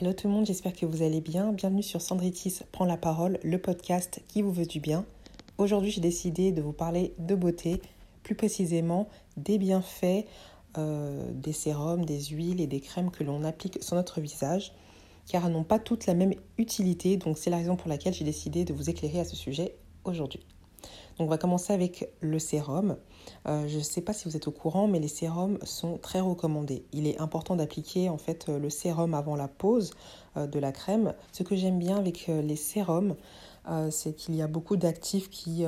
Hello tout le monde, j'espère que vous allez bien. Bienvenue sur Sandritis prend la parole, le podcast qui vous veut du bien. Aujourd'hui, j'ai décidé de vous parler de beauté, plus précisément des bienfaits euh, des sérums, des huiles et des crèmes que l'on applique sur notre visage, car elles n'ont pas toutes la même utilité, donc c'est la raison pour laquelle j'ai décidé de vous éclairer à ce sujet aujourd'hui. Donc on va commencer avec le sérum. Euh, je ne sais pas si vous êtes au courant, mais les sérums sont très recommandés. Il est important d'appliquer en fait le sérum avant la pose euh, de la crème. Ce que j'aime bien avec euh, les sérums, c'est qu'il y a beaucoup d'actifs qui,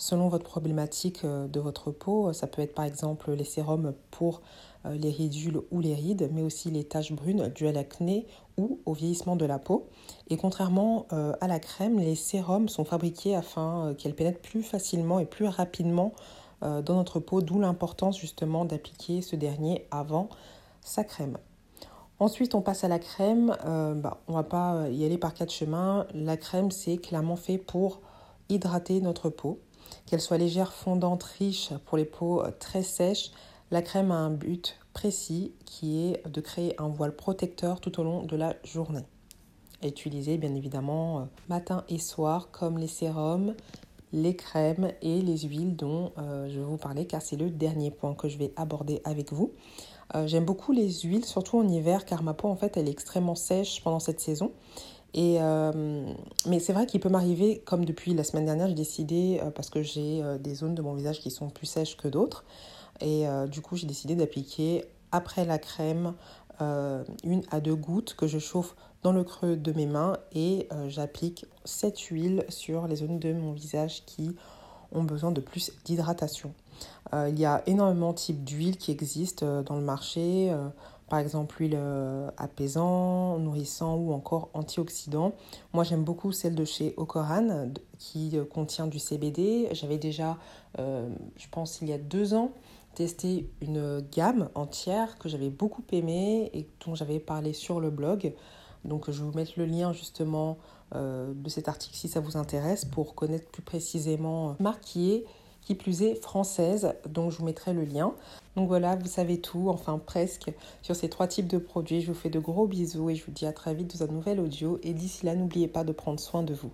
selon votre problématique de votre peau, ça peut être par exemple les sérums pour les ridules ou les rides, mais aussi les taches brunes dues à l'acné ou au vieillissement de la peau. Et contrairement à la crème, les sérums sont fabriqués afin qu'elles pénètrent plus facilement et plus rapidement euh, dans notre peau, d'où l'importance justement d'appliquer ce dernier avant sa crème. Ensuite, on passe à la crème. Euh, bah, on va pas y aller par quatre chemins. La crème, c'est clairement fait pour hydrater notre peau. Qu'elle soit légère, fondante, riche pour les peaux très sèches, la crème a un but précis qui est de créer un voile protecteur tout au long de la journée. Utilisé bien évidemment euh, matin et soir comme les sérums, les crèmes et les huiles dont euh, je vais vous parler car c'est le dernier point que je vais aborder avec vous. Euh, j'aime beaucoup les huiles, surtout en hiver car ma peau en fait elle est extrêmement sèche pendant cette saison. Et euh, mais c'est vrai qu'il peut m'arriver, comme depuis la semaine dernière, j'ai décidé, parce que j'ai des zones de mon visage qui sont plus sèches que d'autres, et du coup j'ai décidé d'appliquer après la crème une à deux gouttes que je chauffe dans le creux de mes mains. Et euh, j'applique cette huile sur les zones de mon visage qui ont besoin de plus d'hydratation. Euh, il y a énormément de types d'huiles qui existent euh, dans le marché, par exemple l'huile apaisant, nourrissant ou encore antioxydant. Moi j'aime beaucoup celle de chez Okoran qui contient du CBD. J'avais déjà, je pense il y a deux ans, testé une gamme entière que j'avais beaucoup aimée et dont j'avais parlé sur le blog. Donc je vais vous mettre le lien justement euh, de cet article si ça vous intéresse pour connaître plus précisément euh, marque qui plus est française, donc je vous mettrai le lien. Donc voilà, vous savez tout, enfin presque, sur ces trois types de produits. Je vous fais de gros bisous et je vous dis à très vite dans un nouvel audio. Et d'ici là, n'oubliez pas de prendre soin de vous.